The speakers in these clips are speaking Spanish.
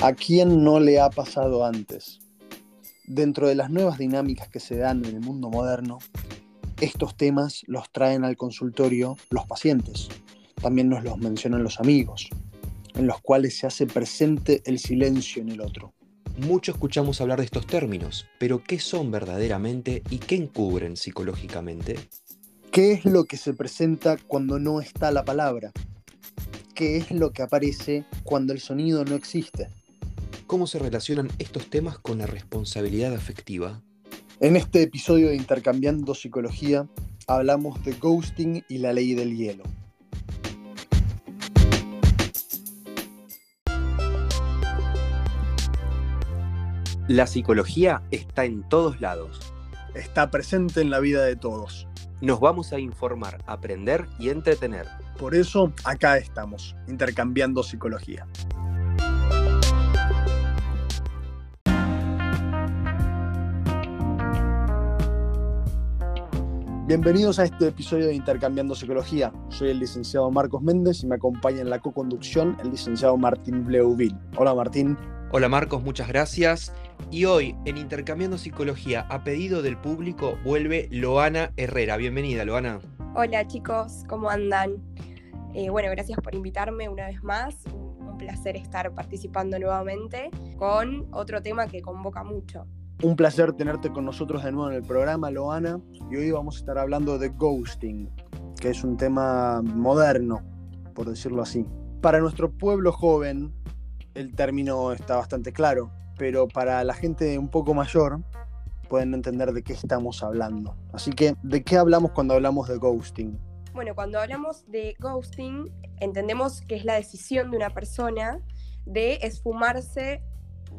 ¿A quién no le ha pasado antes? Dentro de las nuevas dinámicas que se dan en el mundo moderno, estos temas los traen al consultorio los pacientes. También nos los mencionan los amigos, en los cuales se hace presente el silencio en el otro. Mucho escuchamos hablar de estos términos, pero ¿qué son verdaderamente y qué encubren psicológicamente? ¿Qué es lo que se presenta cuando no está la palabra? ¿Qué es lo que aparece cuando el sonido no existe? ¿Cómo se relacionan estos temas con la responsabilidad afectiva? En este episodio de Intercambiando Psicología hablamos de ghosting y la ley del hielo. La psicología está en todos lados. Está presente en la vida de todos. Nos vamos a informar, aprender y entretener. Por eso acá estamos, intercambiando psicología. Bienvenidos a este episodio de Intercambiando Psicología. Soy el licenciado Marcos Méndez y me acompaña en la co-conducción el licenciado Martín Bleuville. Hola Martín. Hola Marcos, muchas gracias. Y hoy en Intercambiando Psicología, a pedido del público, vuelve Loana Herrera. Bienvenida, Loana. Hola chicos, ¿cómo andan? Eh, bueno, gracias por invitarme una vez más. Un, un placer estar participando nuevamente con otro tema que convoca mucho. Un placer tenerte con nosotros de nuevo en el programa, Loana. Y hoy vamos a estar hablando de ghosting, que es un tema moderno, por decirlo así. Para nuestro pueblo joven, el término está bastante claro, pero para la gente un poco mayor pueden entender de qué estamos hablando. Así que, ¿de qué hablamos cuando hablamos de ghosting? Bueno, cuando hablamos de ghosting, entendemos que es la decisión de una persona de esfumarse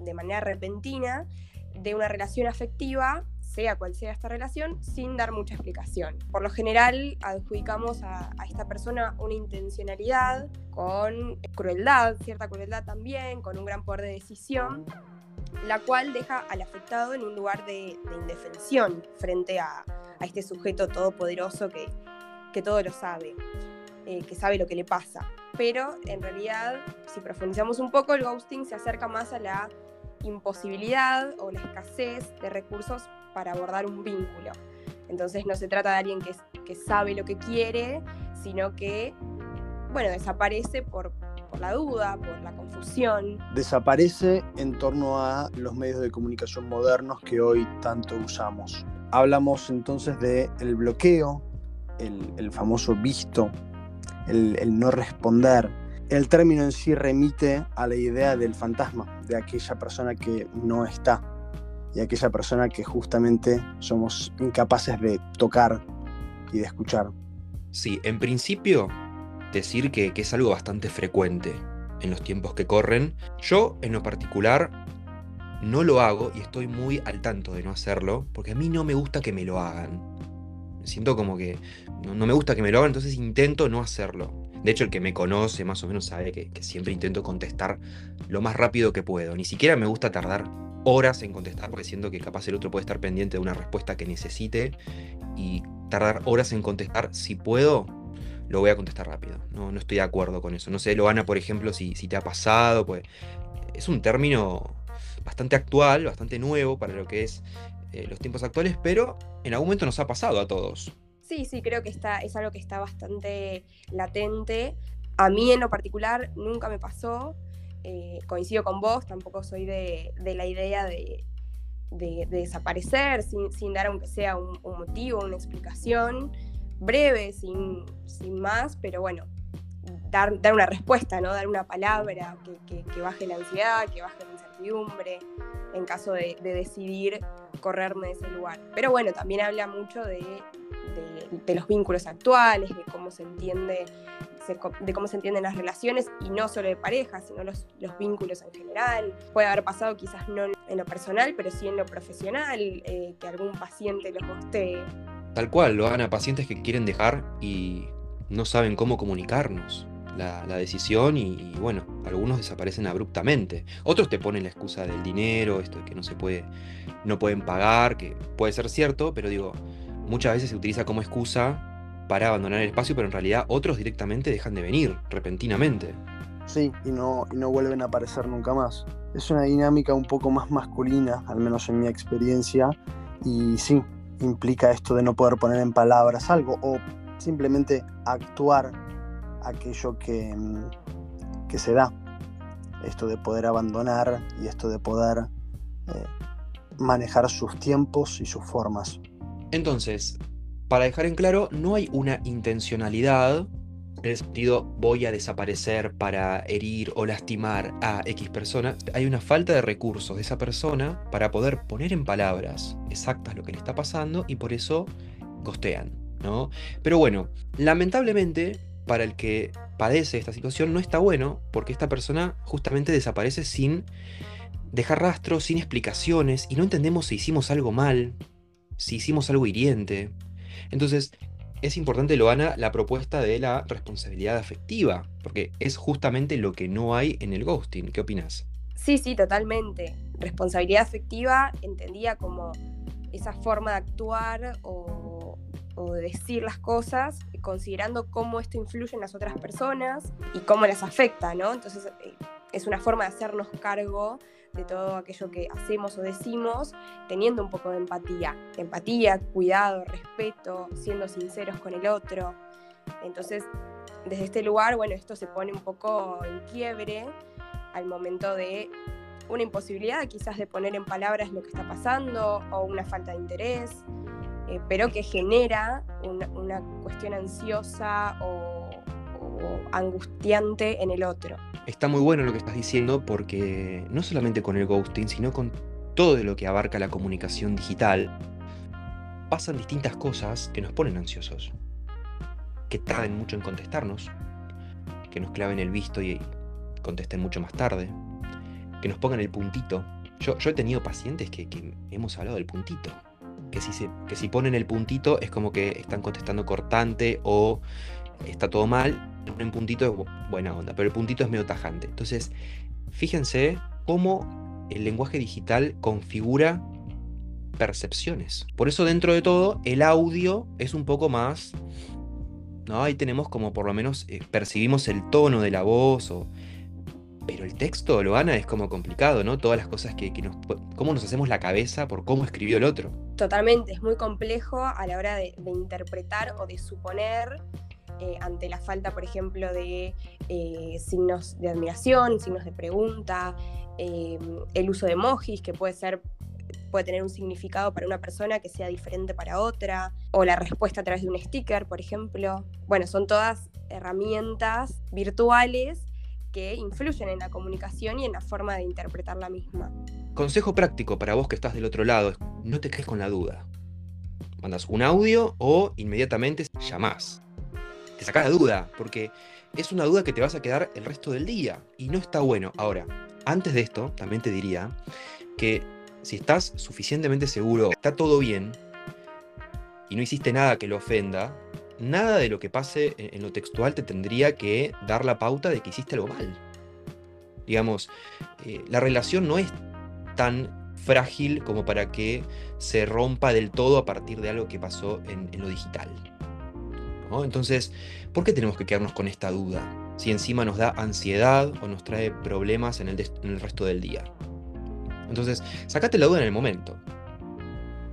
de manera repentina de una relación afectiva, sea cual sea esta relación, sin dar mucha explicación. Por lo general, adjudicamos a, esta persona una intencionalidad con crueldad, cierta crueldad también, con un gran poder de decisión, la cual deja al afectado en un lugar de, de indefensión frente a, a, este sujeto todopoderoso que, que todo lo sabe, eh, que sabe lo que le pasa. Pero en realidad, si profundizamos un poco, el ghosting se acerca más a la imposibilidad o la escasez de recursos para abordar un vínculo. Entonces no se trata de alguien que, sabe lo que quiere, sino que, bueno, desaparece por, la duda, por la confusión. Desaparece en torno a los medios de comunicación modernos que hoy tanto usamos. Hablamos entonces del el bloqueo, el, famoso visto, el no responder, el término en sí remite a la idea del fantasma, de aquella persona que no está y aquella persona que justamente somos incapaces de tocar y de escuchar. Sí, en principio, decir que, es algo bastante frecuente en los tiempos que corren. Yo, en lo particular, no lo hago y estoy muy al tanto de no hacerlo, porque a mí no me gusta que me lo hagan. Siento como que no, no me gusta que me lo hagan, entonces intento no hacerlo. De hecho, el que me conoce más o menos sabe que, siempre intento contestar lo más rápido que puedo. Ni siquiera me gusta tardar horas en contestar porque siento que capaz el otro puede estar pendiente de una respuesta que necesite y tardar horas en contestar. Si puedo, lo voy a contestar rápido. No, no estoy de acuerdo con eso. No sé, Loana, por ejemplo, si, si te ha pasado, pues es un término bastante actual, bastante nuevo para lo que es eh, los tiempos actuales, pero en algún momento nos ha pasado a todos. Sí, sí, creo que está, es algo que está bastante latente. A mí en lo particular nunca me pasó. Eh, coincido con vos, tampoco soy de, de la idea de, de, de desaparecer sin, sin, dar aunque sea un, motivo, una explicación breve, sin, sin más, pero bueno, dar, dar, una respuesta, ¿no? dar una palabra que, que, que, baje la ansiedad, que baje la incertidumbre, en caso de, de decidir correrme de ese lugar. Pero bueno, también habla mucho de, de, los vínculos actuales, de cómo se entiende, de cómo se entienden las relaciones, y no solo de pareja, sino los, los vínculos en general. Puede haber pasado quizás no en lo personal, pero sí en lo profesional, eh, que algún paciente los gostee. Tal cual, lo hagan a pacientes que quieren dejar y no saben cómo comunicarnos. La, la, decisión y, y, bueno, algunos desaparecen abruptamente. Otros te ponen la excusa del dinero, esto de que no se puede, no pueden pagar, que puede ser cierto, pero digo, muchas veces se utiliza como excusa para abandonar el espacio, pero en realidad otros directamente dejan de venir repentinamente. sí, y no, y no vuelven a aparecer nunca más. Es una dinámica un poco más masculina, al menos en mi experiencia, y sí, implica esto de no poder poner en palabras algo o simplemente actuar aquello que, mm, que se da. Esto de poder abandonar y esto de poder eh, manejar sus tiempos y sus formas. Entonces, para dejar en claro, no hay una intencionalidad en el sentido voy a desaparecer para herir o lastimar a X persona, hay una falta de recursos de esa persona para poder poner en palabras exactas lo que le está pasando y por eso costean, ¿no? Pero bueno, lamentablemente para el que padece esta situación no está bueno porque esta persona justamente desaparece sin dejar rastro, sin explicaciones y no entendemos si hicimos algo mal, si hicimos algo hiriente. Entonces, es importante, Loana, la propuesta de la responsabilidad afectiva, porque es justamente lo que no hay en el ghosting. ¿Qué opinas? Sí, sí, totalmente. Responsabilidad afectiva entendía como esa forma de actuar o, de decir las cosas, considerando cómo esto influye en las otras personas y cómo las afecta, ¿no? Entonces, eh, es una forma de hacernos cargo de todo aquello que hacemos o decimos, teniendo un poco de empatía. Empatía, cuidado, respeto, siendo sinceros con el otro. Entonces, desde este lugar, bueno, esto se pone un poco en quiebre al momento de una imposibilidad quizás de poner en palabras lo que está pasando o una falta de interés, eh, pero que genera una, cuestión ansiosa o angustiante en el otro está muy bueno lo que estás diciendo porque no solamente con el ghosting, sino con todo lo que abarca la comunicación digital, pasan distintas cosas que nos ponen ansiosos, que tarden mucho en contestarnos, que nos claven el visto y contesten mucho más tarde, que nos pongan el puntito. Yo, he tenido pacientes que, hemos hablado del puntito, que se, que si ponen el puntito es como que están contestando cortante o está todo mal, un puntito es buena onda, pero el puntito es medio tajante. Entonces, fíjense cómo el lenguaje digital configura percepciones. Por eso dentro de todo, el audio es un poco más... ¿no? Ahí tenemos como por lo menos eh, percibimos el tono de la voz o... Pero el texto, lo gana, es como complicado, ¿no? Todas las cosas que, nos... ¿Cómo nos hacemos la cabeza por cómo escribió el otro? Totalmente, es muy complejo a la hora de interpretar o de suponer eh, ante la falta, por ejemplo, de eh, signos de admiración, signos de pregunta, eh, el uso de emojis, que puede ser puede tener un significado para una persona que sea diferente para otra, o la respuesta a través de un sticker, por ejemplo. Bueno, son todas herramientas virtuales que influyen en la comunicación y en la forma de interpretar la misma. Consejo práctico para vos que estás del otro lado, no te quedes con la duda. Mandas un audio o inmediatamente llamás te saca la duda, porque es una duda que te vas a quedar el resto del día y no está bueno. Ahora, antes de esto, también te diría que si estás suficientemente seguro, está todo bien y no hiciste nada que lo ofenda, nada de lo que pase en lo textual te tendría que dar la pauta de que hiciste algo mal. Digamos, eh, la relación no es tan frágil como para que se rompa del todo a partir de algo que pasó en lo digital. Entonces, ¿por qué tenemos que quedarnos con esta duda? Si encima nos da ansiedad o nos trae problemas en el, resto del día. Entonces, sacate la duda en el momento.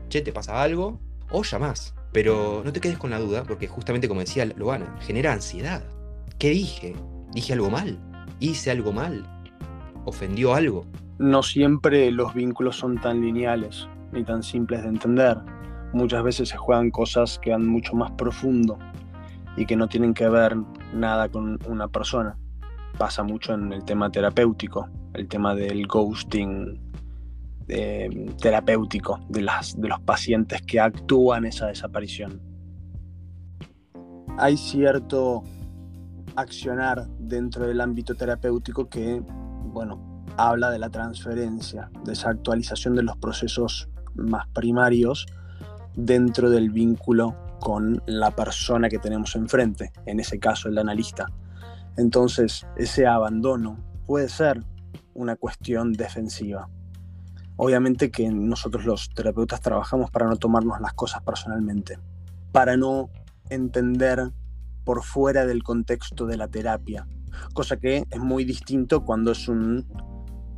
Che, ¿te pasa algo? O llamás. Pero no te quedes con la duda, porque justamente como decía Loana, genera ansiedad. ¿Qué dije? ¿Dije algo mal? ¿Hice algo mal? ¿Ofendió algo? No siempre los vínculos son tan lineales ni tan simples de entender. Muchas veces se juegan cosas que van mucho más profundo y que no tienen que ver nada con una persona. Pasa mucho en el tema terapéutico, el tema del ghosting eh, terapéutico de, las, de los pacientes que actúan esa desaparición. Hay cierto accionar dentro del ámbito terapéutico que, bueno, habla de la transferencia, de esa actualización de los procesos más primarios dentro del vínculo con la persona que tenemos enfrente, en ese caso el analista. Entonces, ese abandono puede ser una cuestión defensiva. Obviamente que nosotros los terapeutas trabajamos para no tomarnos las cosas personalmente, para no entender por fuera del contexto de la terapia. Cosa que es muy distinto cuando es un,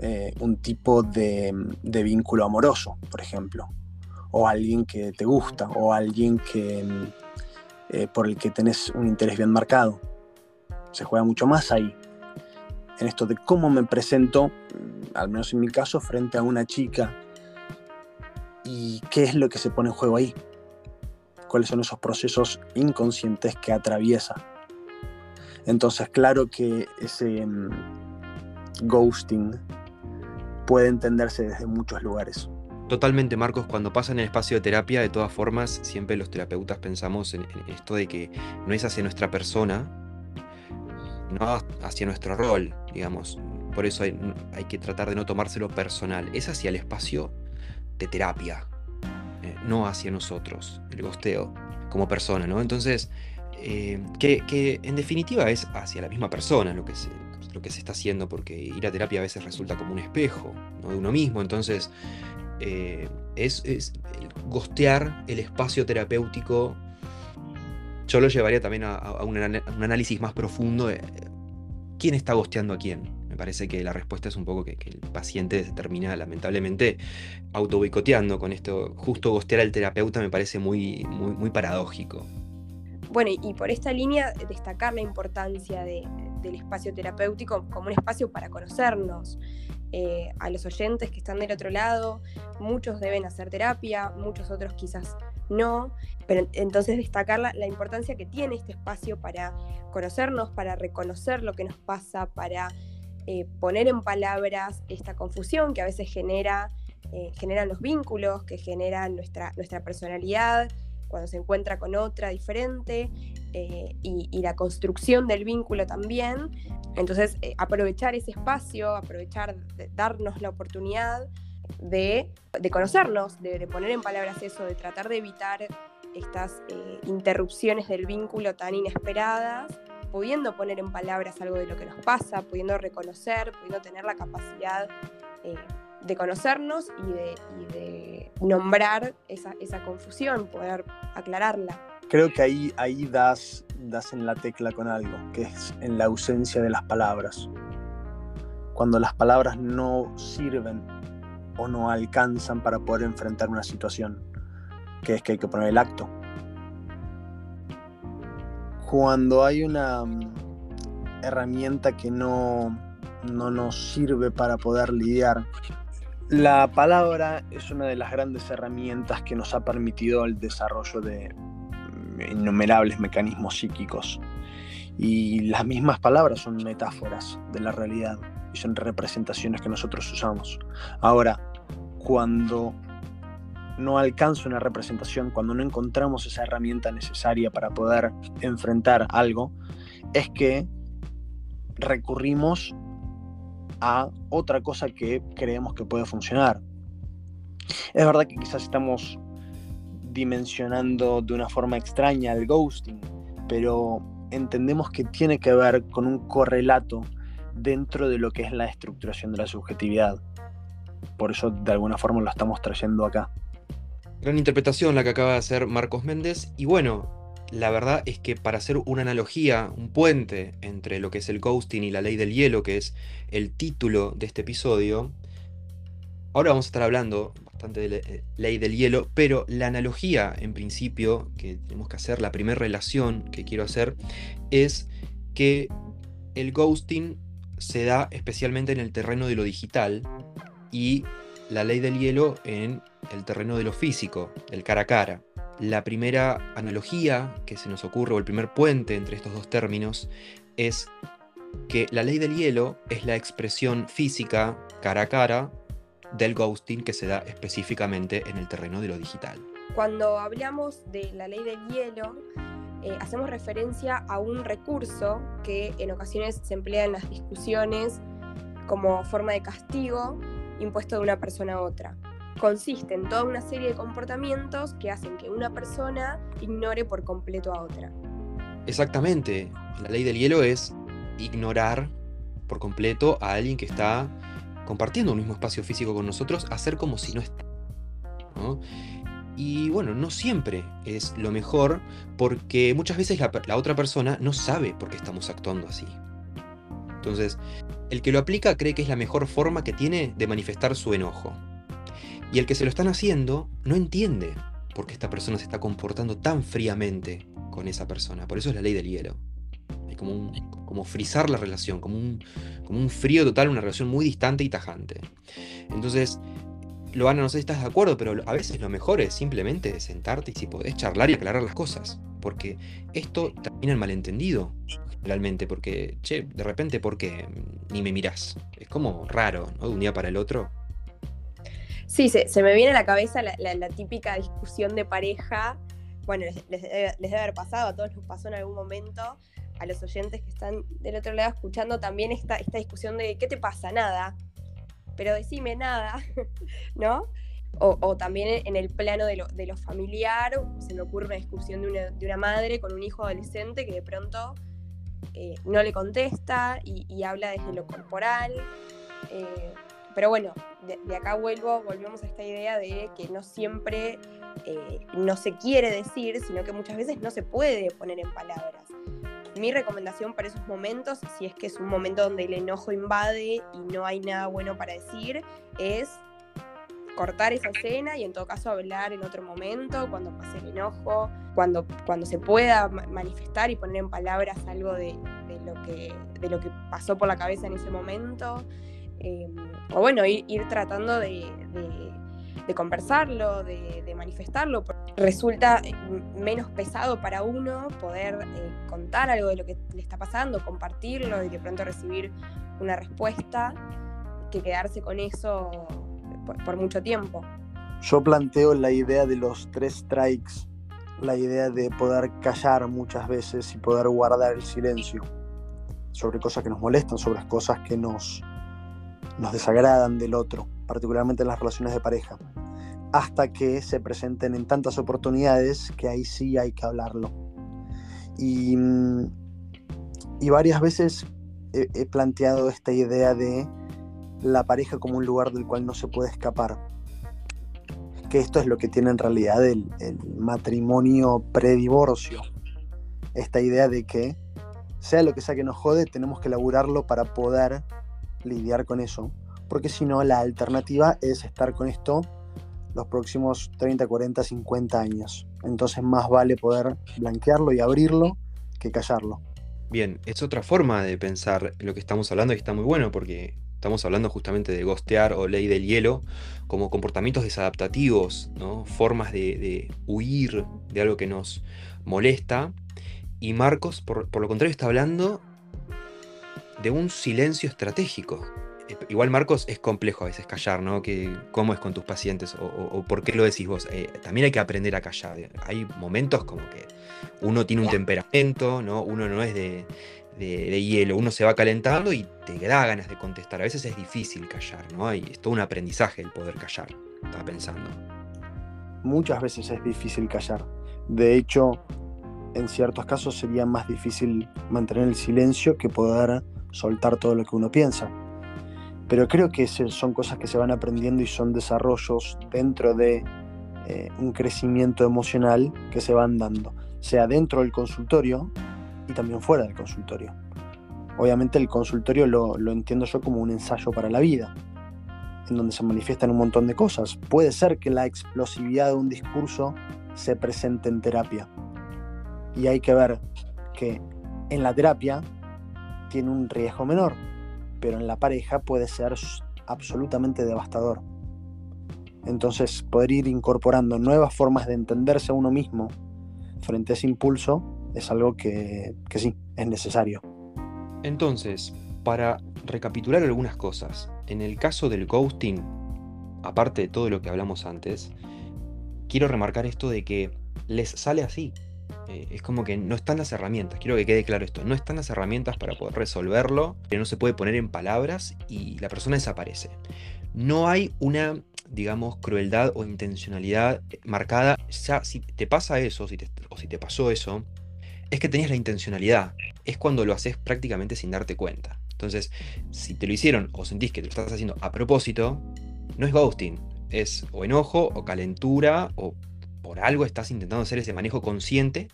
eh, un tipo de, de, vínculo amoroso, por ejemplo. O alguien que te gusta, o alguien que, eh, por el que tenés un interés bien marcado. Se juega mucho más ahí. En esto de cómo me presento, al menos en mi caso, frente a una chica y qué es lo que se pone en juego ahí. Cuáles son esos procesos inconscientes que atraviesa entonces, claro que ese mm, ghosting puede entenderse desde muchos lugares. Totalmente, Marcos. Cuando pasa en el espacio de terapia, de todas formas, siempre los terapeutas pensamos en, esto de que no es hacia nuestra persona, no hacia nuestro rol, digamos. Por eso hay, que tratar de no tomárselo personal. Es hacia el espacio de terapia, eh, no hacia nosotros, el gosteo, como persona, ¿no? Entonces, eh, que, en definitiva es hacia la misma persona lo que, se, lo que se está haciendo, porque ir a terapia a veces resulta como un espejo de uno mismo, entonces eh, es, gostear el espacio terapéutico. Yo lo llevaría también a, un, análisis más profundo de quién está gosteando a quién. Me parece que la respuesta es un poco que, el paciente se termina lamentablemente auto boicoteando con esto. Justo gostear al terapeuta me parece muy, muy paradójico. Bueno, y por esta línea, destacar la importancia del espacio terapéutico como un espacio para conocernos. Eh, a los oyentes que están del otro lado, muchos deben hacer terapia, muchos otros quizás no, pero entonces destacar la, importancia que tiene este espacio para conocernos, para reconocer lo que nos pasa, para eh, poner en palabras esta confusión que a veces genera, eh, generan los vínculos, que generan nuestra, nuestra personalidad, cuando se encuentra con otra diferente eh, y, la construcción del vínculo también. Entonces, eh, aprovechar ese espacio, aprovechar, darnos la oportunidad de, conocernos, de, poner en palabras eso, de tratar de evitar estas eh, interrupciones del vínculo tan inesperadas, pudiendo poner en palabras algo de lo que nos pasa, pudiendo reconocer, pudiendo tener la capacidad de conocernos y de, nombrar esa, confusión, poder aclararla. Creo que ahí, ahí das, das en la tecla con algo, que es en la ausencia de las palabras. Cuando las palabras no sirven o no alcanzan para poder enfrentar una situación, que es que hay que poner el acto. Cuando hay una mm, herramienta que no, no nos sirve para poder lidiar la palabra es una de las grandes herramientas que nos ha permitido el desarrollo de innumerables mecanismos psíquicos. Y las mismas palabras son metáforas de la realidad y son representaciones que nosotros usamos. Ahora, cuando no alcanza una representación, cuando no encontramos esa herramienta necesaria para poder enfrentar algo, es que recurrimos a otra cosa que creemos que puede funcionar. Es verdad que quizás estamos dimensionando de una forma extraña el ghosting, pero entendemos que tiene que ver con un correlato dentro de lo que es la estructuración de la subjetividad. Por eso de alguna forma lo estamos trayendo acá. Gran interpretación la que acaba de hacer Marcos Méndez. Y bueno, la verdad es que para hacer una analogía, un puente entre lo que es el ghosting y la ley del hielo, que es el título de este episodio, ahora vamos a estar hablando bastante de la eh, ley del hielo, pero la analogía en principio que tenemos que hacer, la primera relación que quiero hacer, es que el ghosting se da especialmente en el terreno de lo digital y la ley del hielo en el terreno de lo físico, del cara a cara. La primera analogía que se nos ocurre, o el primer puente entre estos dos términos, es que la ley del hielo es la expresión física cara a cara del ghosting que se da específicamente en el terreno de lo digital. Cuando hablamos de la ley del hielo, eh, hacemos referencia a un recurso que en ocasiones se emplea en las discusiones como forma de castigo impuesto de una persona a otra consiste en toda una serie de comportamientos que hacen que una persona ignore por completo a otra. Exactamente. La ley del hielo es ignorar por completo a alguien que está compartiendo un mismo espacio físico con nosotros, hacer como si no está. Y bueno, no siempre es lo mejor porque muchas veces la, la, otra persona no sabe por qué estamos actuando así. Entonces, el que lo aplica cree que es la mejor forma que tiene de manifestar su enojo. Y el que se lo están haciendo no entiende por qué esta persona se está comportando tan fríamente con esa persona. Por eso es la ley del hielo. Hay como, como frizar la relación, como un, como un frío total, una relación muy distante y tajante. Entonces, Loana, no sé si estás de acuerdo, pero a veces lo mejor es simplemente sentarte y si podés charlar y aclarar las cosas. Porque esto termina en malentendido, realmente, porque, che, de repente, ¿por qué ni me mirás? Es como raro, ¿no? De un día para el otro. Sí, se, me viene a la cabeza la, típica discusión de pareja. Bueno, les, debe, haber pasado, a todos nos pasó en algún momento, a los oyentes que están del otro lado escuchando también esta, esta discusión de ¿qué te pasa? Nada. Pero decime nada, ¿no? O, también en el plano de lo, de familiar, se me ocurre una discusión de una, de una madre con un hijo adolescente que de pronto eh, no le contesta y, habla desde lo corporal. Eh, pero bueno, de, acá vuelvo, volvemos a esta idea de que no siempre eh, no se quiere decir, sino que muchas veces no se puede poner en palabras. Mi recomendación para esos momentos, si es que es un momento donde el enojo invade y no hay nada bueno para decir, es cortar esa escena y en todo caso hablar en otro momento, cuando pase el enojo, cuando, cuando se pueda manifestar y poner en palabras algo de, lo, que, de lo que pasó por la cabeza en ese momento. Em, o bueno, ir, tratando de, conversarlo, de, manifestarlo. Resulta eh, menos pesado para uno poder eh, contar algo de lo que le está pasando, compartirlo y de pronto recibir una respuesta que quedarse con eso por, mucho tiempo. Yo planteo la idea de los tres strikes, la idea de poder callar muchas veces y poder guardar el silencio sobre cosas que nos molestan, sobre cosas que nos, nos desagradan del otro, particularmente en las relaciones de pareja, hasta que se presenten en tantas oportunidades que ahí sí hay que hablarlo. Y, y varias veces he planteado esta idea de la pareja como un lugar del cual no se puede escapar. Que esto es lo que tiene en realidad el, el matrimonio predivorcio. Esta idea de que, sea lo que sea que nos jode, tenemos que laburarlo para poder lidiar con eso. Porque si no, la alternativa es estar con esto los próximos 30, 40, 50 años. Entonces más vale poder blanquearlo y abrirlo que callarlo. Bien, es otra forma de pensar lo que estamos hablando y está muy bueno porque Estamos hablando justamente de gostear o ley del hielo como comportamientos desadaptativos, ¿no? formas de, huir de algo que nos molesta. Y Marcos, por, lo contrario, está hablando de un silencio estratégico. Eh, igual Marcos es complejo a veces callar, ¿no? Que, ¿Cómo es con tus pacientes? O, por qué lo decís vos? Eh, también hay que aprender a callar. Hay momentos como que uno tiene un temperamento, ¿no? Uno no es de, de, hielo, uno se va calentando y te da ganas de contestar. A veces es difícil callar, ¿no? Y es todo un aprendizaje el poder callar, estaba pensando. Muchas veces es difícil callar. De hecho, en ciertos casos sería más difícil mantener el silencio que poder soltar todo lo que uno piensa. Pero creo que son cosas que se van aprendiendo y son desarrollos dentro de eh, un crecimiento emocional que se van dando, sea dentro del consultorio, y también fuera del consultorio. Obviamente el consultorio lo, entiendo yo como un ensayo para la vida, en donde se manifiestan un montón de cosas. Puede ser que la explosividad de un discurso se presente en terapia. Y hay que ver que en la terapia tiene un riesgo menor, pero en la pareja puede ser absolutamente devastador. Entonces, poder ir incorporando nuevas formas de entenderse a uno mismo frente a ese impulso es algo que, sí, es necesario. Entonces, para recapitular algunas cosas, en el caso del ghosting, aparte de todo lo que hablamos antes, quiero remarcar esto de que les sale así. Eh, es como que no están las herramientas, quiero que quede claro esto, no están las herramientas para poder resolverlo, que no se puede poner en palabras y la persona desaparece. No hay una, digamos, crueldad o intencionalidad marcada. Ya, si te pasa eso, si o si te pasó eso, es que tenías la intencionalidad. Es cuando lo haces prácticamente sin darte cuenta. Entonces, si te lo hicieron o sentís que te lo estás haciendo a propósito, no es ghosting. Es o enojo o calentura o por algo estás intentando hacer ese manejo consciente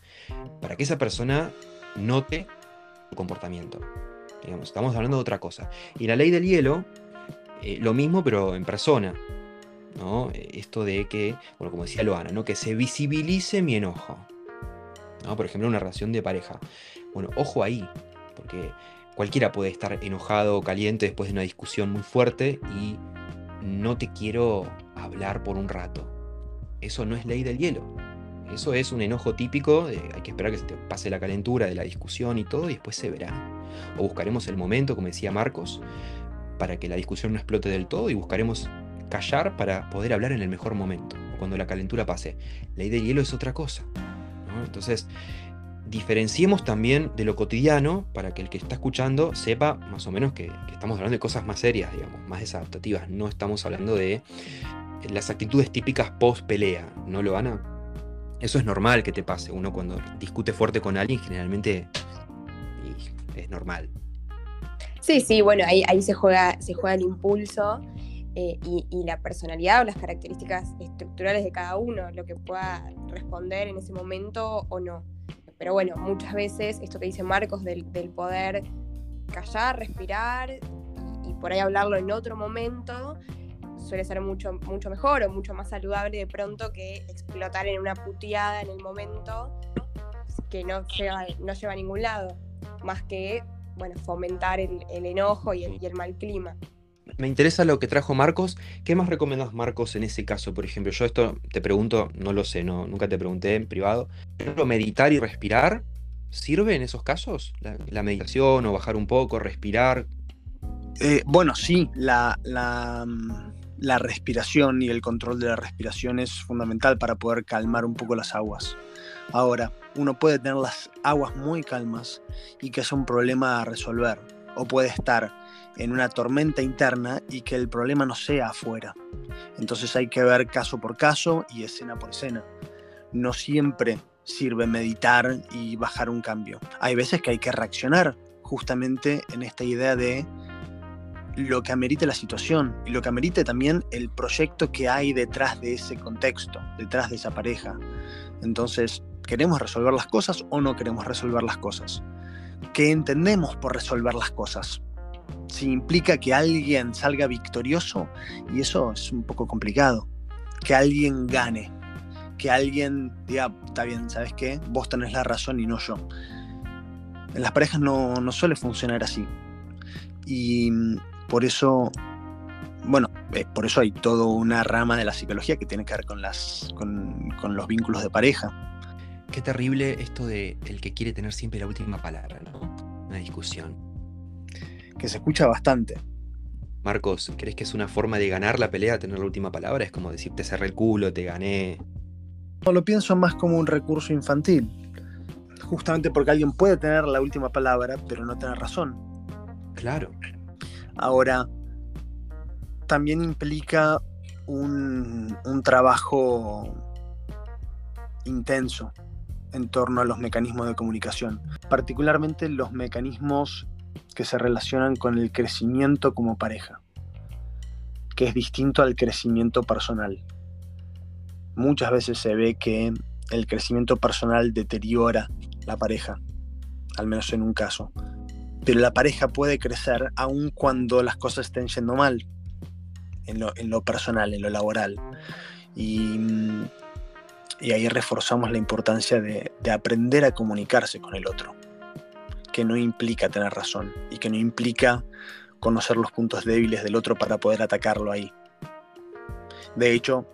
para que esa persona note tu comportamiento. Digamos, estamos hablando de otra cosa. Y la ley del hielo, eh, lo mismo, pero en persona. ¿no? Esto de que, bueno, como decía Loana, ¿no? que se visibilice mi enojo. ¿no? Por ejemplo, una relación de pareja. Bueno, ojo ahí, porque cualquiera puede estar enojado o caliente después de una discusión muy fuerte y no te quiero hablar por un rato. Eso no es ley del hielo. Eso es un enojo típico, hay que esperar que se te pase la calentura de la discusión y todo y después se verá. O buscaremos el momento, como decía Marcos, para que la discusión no explote del todo y buscaremos callar para poder hablar en el mejor momento, o cuando la calentura pase. Ley del hielo es otra cosa. Entonces, diferenciemos también de lo cotidiano para que el que está escuchando sepa más o menos que, estamos hablando de cosas más serias, digamos, más desadaptativas. No estamos hablando de las actitudes típicas post pelea, ¿no lo van a? Eso es normal que te pase. Uno cuando discute fuerte con alguien, generalmente es normal. Sí, sí, bueno, ahí, ahí se, juega, se juega el impulso eh, y, la personalidad o las características estructurales de cada uno, lo que pueda responder en ese momento o no. Pero bueno, muchas veces esto que dice Marcos del, poder callar, respirar y, por ahí hablarlo en otro momento suele ser mucho, mucho mejor o mucho más saludable de pronto que explotar en una puteada en el momento que no lleva, no lleva a ningún lado, más que bueno, fomentar el, enojo y el mal clima me interesa lo que trajo Marcos. ¿Qué más recomiendas, Marcos, en ese caso? Por ejemplo, yo esto te pregunto, no lo sé, no, nunca te pregunté en privado. ¿Pero meditar y respirar sirve en esos casos? ¿La, meditación o bajar un poco, respirar? Eh, bueno, sí, la, la, la respiración y el control de la respiración es fundamental para poder calmar un poco las aguas. Ahora, uno puede tener las aguas muy calmas y que es un problema a resolver, o puede estar en una tormenta interna y que el problema no sea afuera. Entonces hay que ver caso por caso y escena por escena. No siempre sirve meditar y bajar un cambio. Hay veces que hay que reaccionar justamente en esta idea de lo que amerite la situación y lo que amerite también el proyecto que hay detrás de ese contexto, detrás de esa pareja. Entonces, ¿queremos resolver las cosas o no queremos resolver las cosas? ¿Qué entendemos por resolver las cosas? si implica que alguien salga victorioso, y eso es un poco complicado, que alguien gane, que alguien diga, está bien, ¿sabes qué? Vos tenés la razón y no yo. En las parejas no, suele funcionar así. Y por eso, bueno, eh, por eso hay toda una rama de la psicología que tiene que ver con, las, con, con los vínculos de pareja. Qué terrible esto de el que quiere tener siempre la última palabra, ¿no? Una discusión que se escucha bastante. Marcos, ¿crees que es una forma de ganar la pelea tener la última palabra? Es como decir, te cerré el culo, te gané. No, lo pienso más como un recurso infantil. Justamente porque alguien puede tener la última palabra, pero no tener razón. Claro. Ahora, también implica un, un trabajo intenso en torno a los mecanismos de comunicación, particularmente los mecanismos que se relacionan con el crecimiento como pareja, que es distinto al crecimiento personal. Muchas veces se ve que el crecimiento personal deteriora la pareja, al menos en un caso. Pero la pareja puede crecer aun cuando las cosas estén yendo mal, en lo, personal, en lo laboral. Y, ahí reforzamos la importancia de aprender a comunicarse con el otro que no implica tener razón y que no implica conocer los puntos débiles del otro para poder atacarlo ahí. De hecho,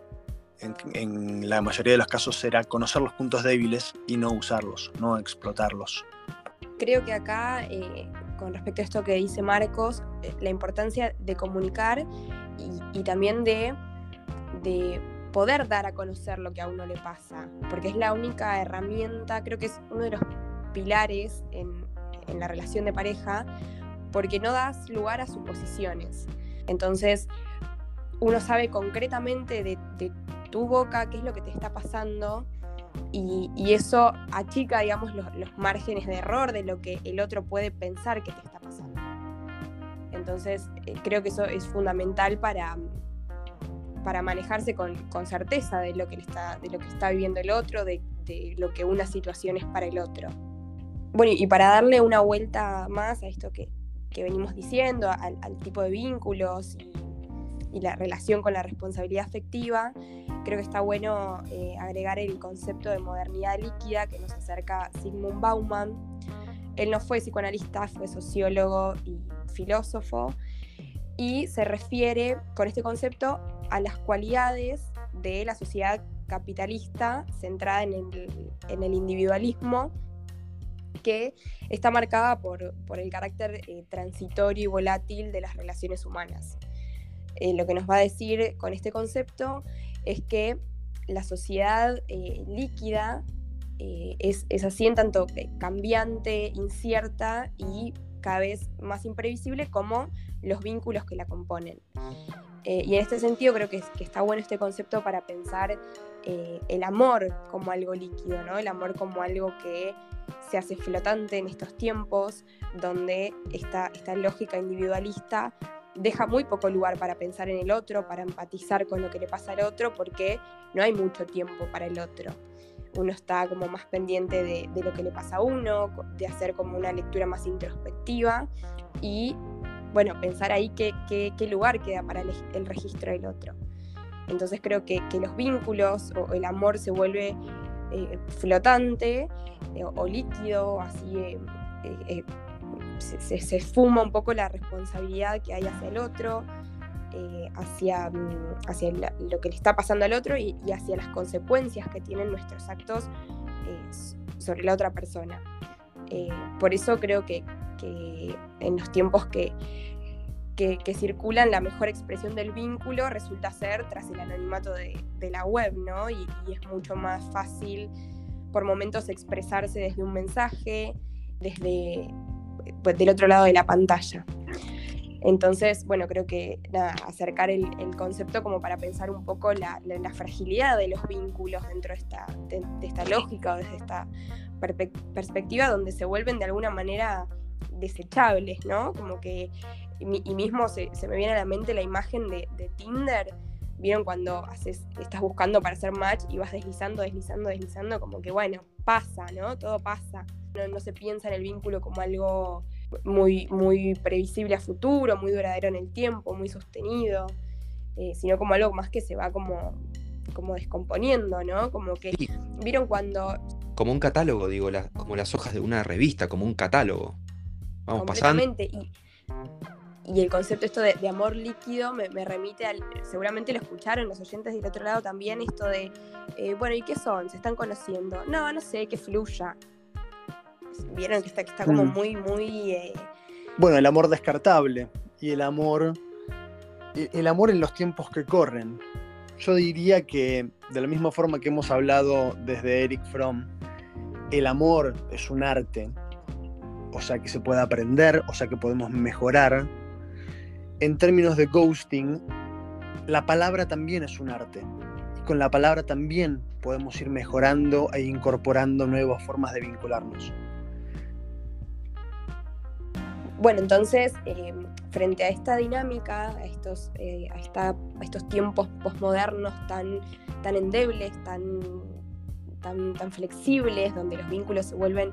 en, la mayoría de los casos será conocer los puntos débiles y no usarlos, no explotarlos. Creo que acá, eh, con respecto a esto que dice Marcos, eh, la importancia de comunicar y, también de, de poder dar a conocer lo que a uno le pasa, porque es la única herramienta, creo que es uno de los pilares en, en la relación de pareja porque no das lugar a suposiciones. Entonces, uno sabe concretamente de, tu boca qué es lo que te está pasando y, eso achica, digamos, los, márgenes de error de lo que el otro puede pensar que te está pasando. Entonces, eh, creo que eso es fundamental para, para manejarse con, certeza de lo, que está, de lo que está viviendo el otro, de lo que una situación es para el otro. Bueno, y para darle una vuelta más a esto que, que venimos diciendo, al, tipo de vínculos y, la relación con la responsabilidad afectiva, creo que está bueno eh, agregar el concepto de modernidad líquida que nos acerca Sigmund Bauman. Él no fue psicoanalista, fue sociólogo y filósofo, y se refiere con este concepto a las cualidades de la sociedad capitalista centrada en el, individualismo que está marcada por, el carácter eh, transitorio y volátil de las relaciones humanas. Eh, lo que nos va a decir con este concepto es que la sociedad eh, líquida es, es, así en tanto cambiante, incierta y cada vez más imprevisible como los vínculos que la componen. y en este sentido creo que, está bueno este concepto para pensar eh, el amor como algo líquido, ¿no? El amor como algo que se hace flotante en estos tiempos, donde esta, esta lógica individualista deja muy poco lugar para pensar en el otro, para empatizar con lo que le pasa al otro, porque no hay mucho tiempo para el otro. Uno está como más pendiente de, lo que le pasa a uno, de hacer como una lectura más introspectiva y, bueno, pensar ahí qué, qué, lugar queda para el registro del otro. Entonces creo que, los vínculos o el amor se vuelve eh, flotante eh, o, líquido, así eh, se, se, esfuma un poco la responsabilidad que hay hacia el otro, hacia, mm, hacia lo que le está pasando al otro y, hacia las consecuencias que tienen nuestros actos sobre la otra persona. por eso creo que en los tiempos que, que, circulan, la mejor expresión del vínculo resulta ser tras el anonimato de, la web, ¿no? Y, es mucho más fácil por momentos expresarse desde un mensaje, desde del otro lado de la pantalla. Entonces, bueno, creo que acercar el, concepto como para pensar un poco la, fragilidad de los vínculos dentro de esta, de, esta lógica o desde esta perspectiva donde se vuelven de alguna manera desechables, ¿no? Como que y, mismo se, me viene a la mente la imagen de, Tinder. ¿Vieron cuando haces, estás buscando para hacer match y vas deslizando, deslizando, deslizando? Como que bueno, pasa, ¿no? Todo pasa. No, se piensa en el vínculo como algo muy, muy previsible a futuro, muy duradero en el tiempo, muy sostenido, eh, sino como algo más que se va como, como descomponiendo, ¿no? Como que, ¿vieron cuando... Como un catálogo, digo, como las hojas de una revista, como un catálogo. Vamos pasando. Y, y el concepto esto de, amor líquido me, remite al, seguramente lo escucharon los oyentes del otro lado también, esto de, eh, bueno, ¿y qué son? ¿Se están conociendo? No, no sé, que fluya. Vieron que está, que está como mm. muy, muy... Eh, bueno, el amor descartable y el amor, e, el amor en los tiempos que corren. Yo diría que de la misma forma que hemos hablado desde Eric Fromm, el amor es un arte, o sea que se puede aprender, o sea que podemos mejorar, en términos de ghosting, la palabra también es un arte. Y con la palabra también podemos ir mejorando e incorporando nuevas formas de vincularnos. Bueno, entonces, em, frente a esta dinámica, a estos, eh, a, estos tiempos posmodernos tan, tan endebles, tan, tan, tan flexibles, donde los vínculos se vuelven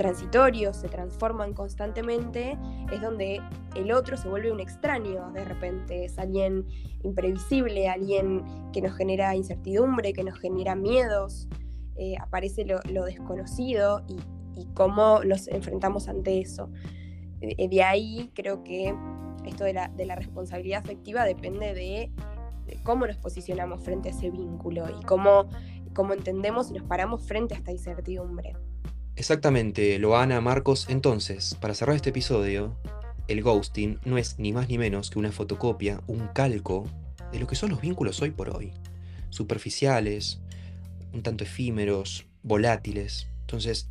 transitorios, se transforman constantemente, es donde el otro se vuelve un extraño de repente, es alguien imprevisible, alguien que nos genera incertidumbre, que nos genera miedos, eh, aparece lo, desconocido y, cómo nos enfrentamos ante eso. Eh, de ahí creo que esto de la, responsabilidad afectiva depende de, cómo nos posicionamos frente a ese vínculo y cómo, cómo entendemos y nos paramos frente a esta incertidumbre. Exactamente, Loana, Marcos. Entonces, para cerrar este episodio, el ghosting no es ni más ni menos que una fotocopia, un calco de lo que son los vínculos hoy por hoy. Superficiales, un tanto efímeros, volátiles. Entonces,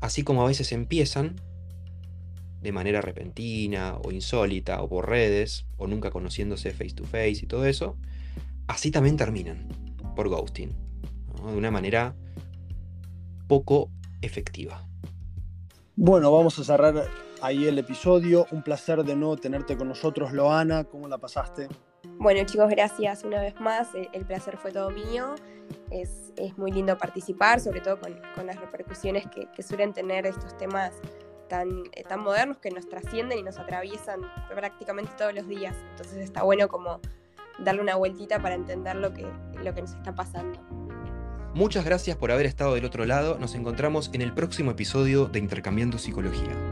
así como a veces empiezan de manera repentina o insólita o por redes o nunca conociéndose face to face y todo eso, así también terminan por ghosting. De una manera poco efectiva. Bueno, vamos a cerrar ahí el episodio. Un placer de nuevo tenerte con nosotros, Loana. ¿Cómo la pasaste? Bueno, chicos, gracias una vez más. El placer fue todo mío. Es, muy lindo participar, sobre todo con, las repercusiones que, suelen tener estos temas tan, eh, tan modernos que nos trascienden y nos atraviesan prácticamente todos los días. Entonces está bueno como darle una vueltita para entender lo que, lo que nos está pasando. Muchas gracias por haber estado del otro lado. Nos encontramos en el próximo episodio de Intercambiando Psicología.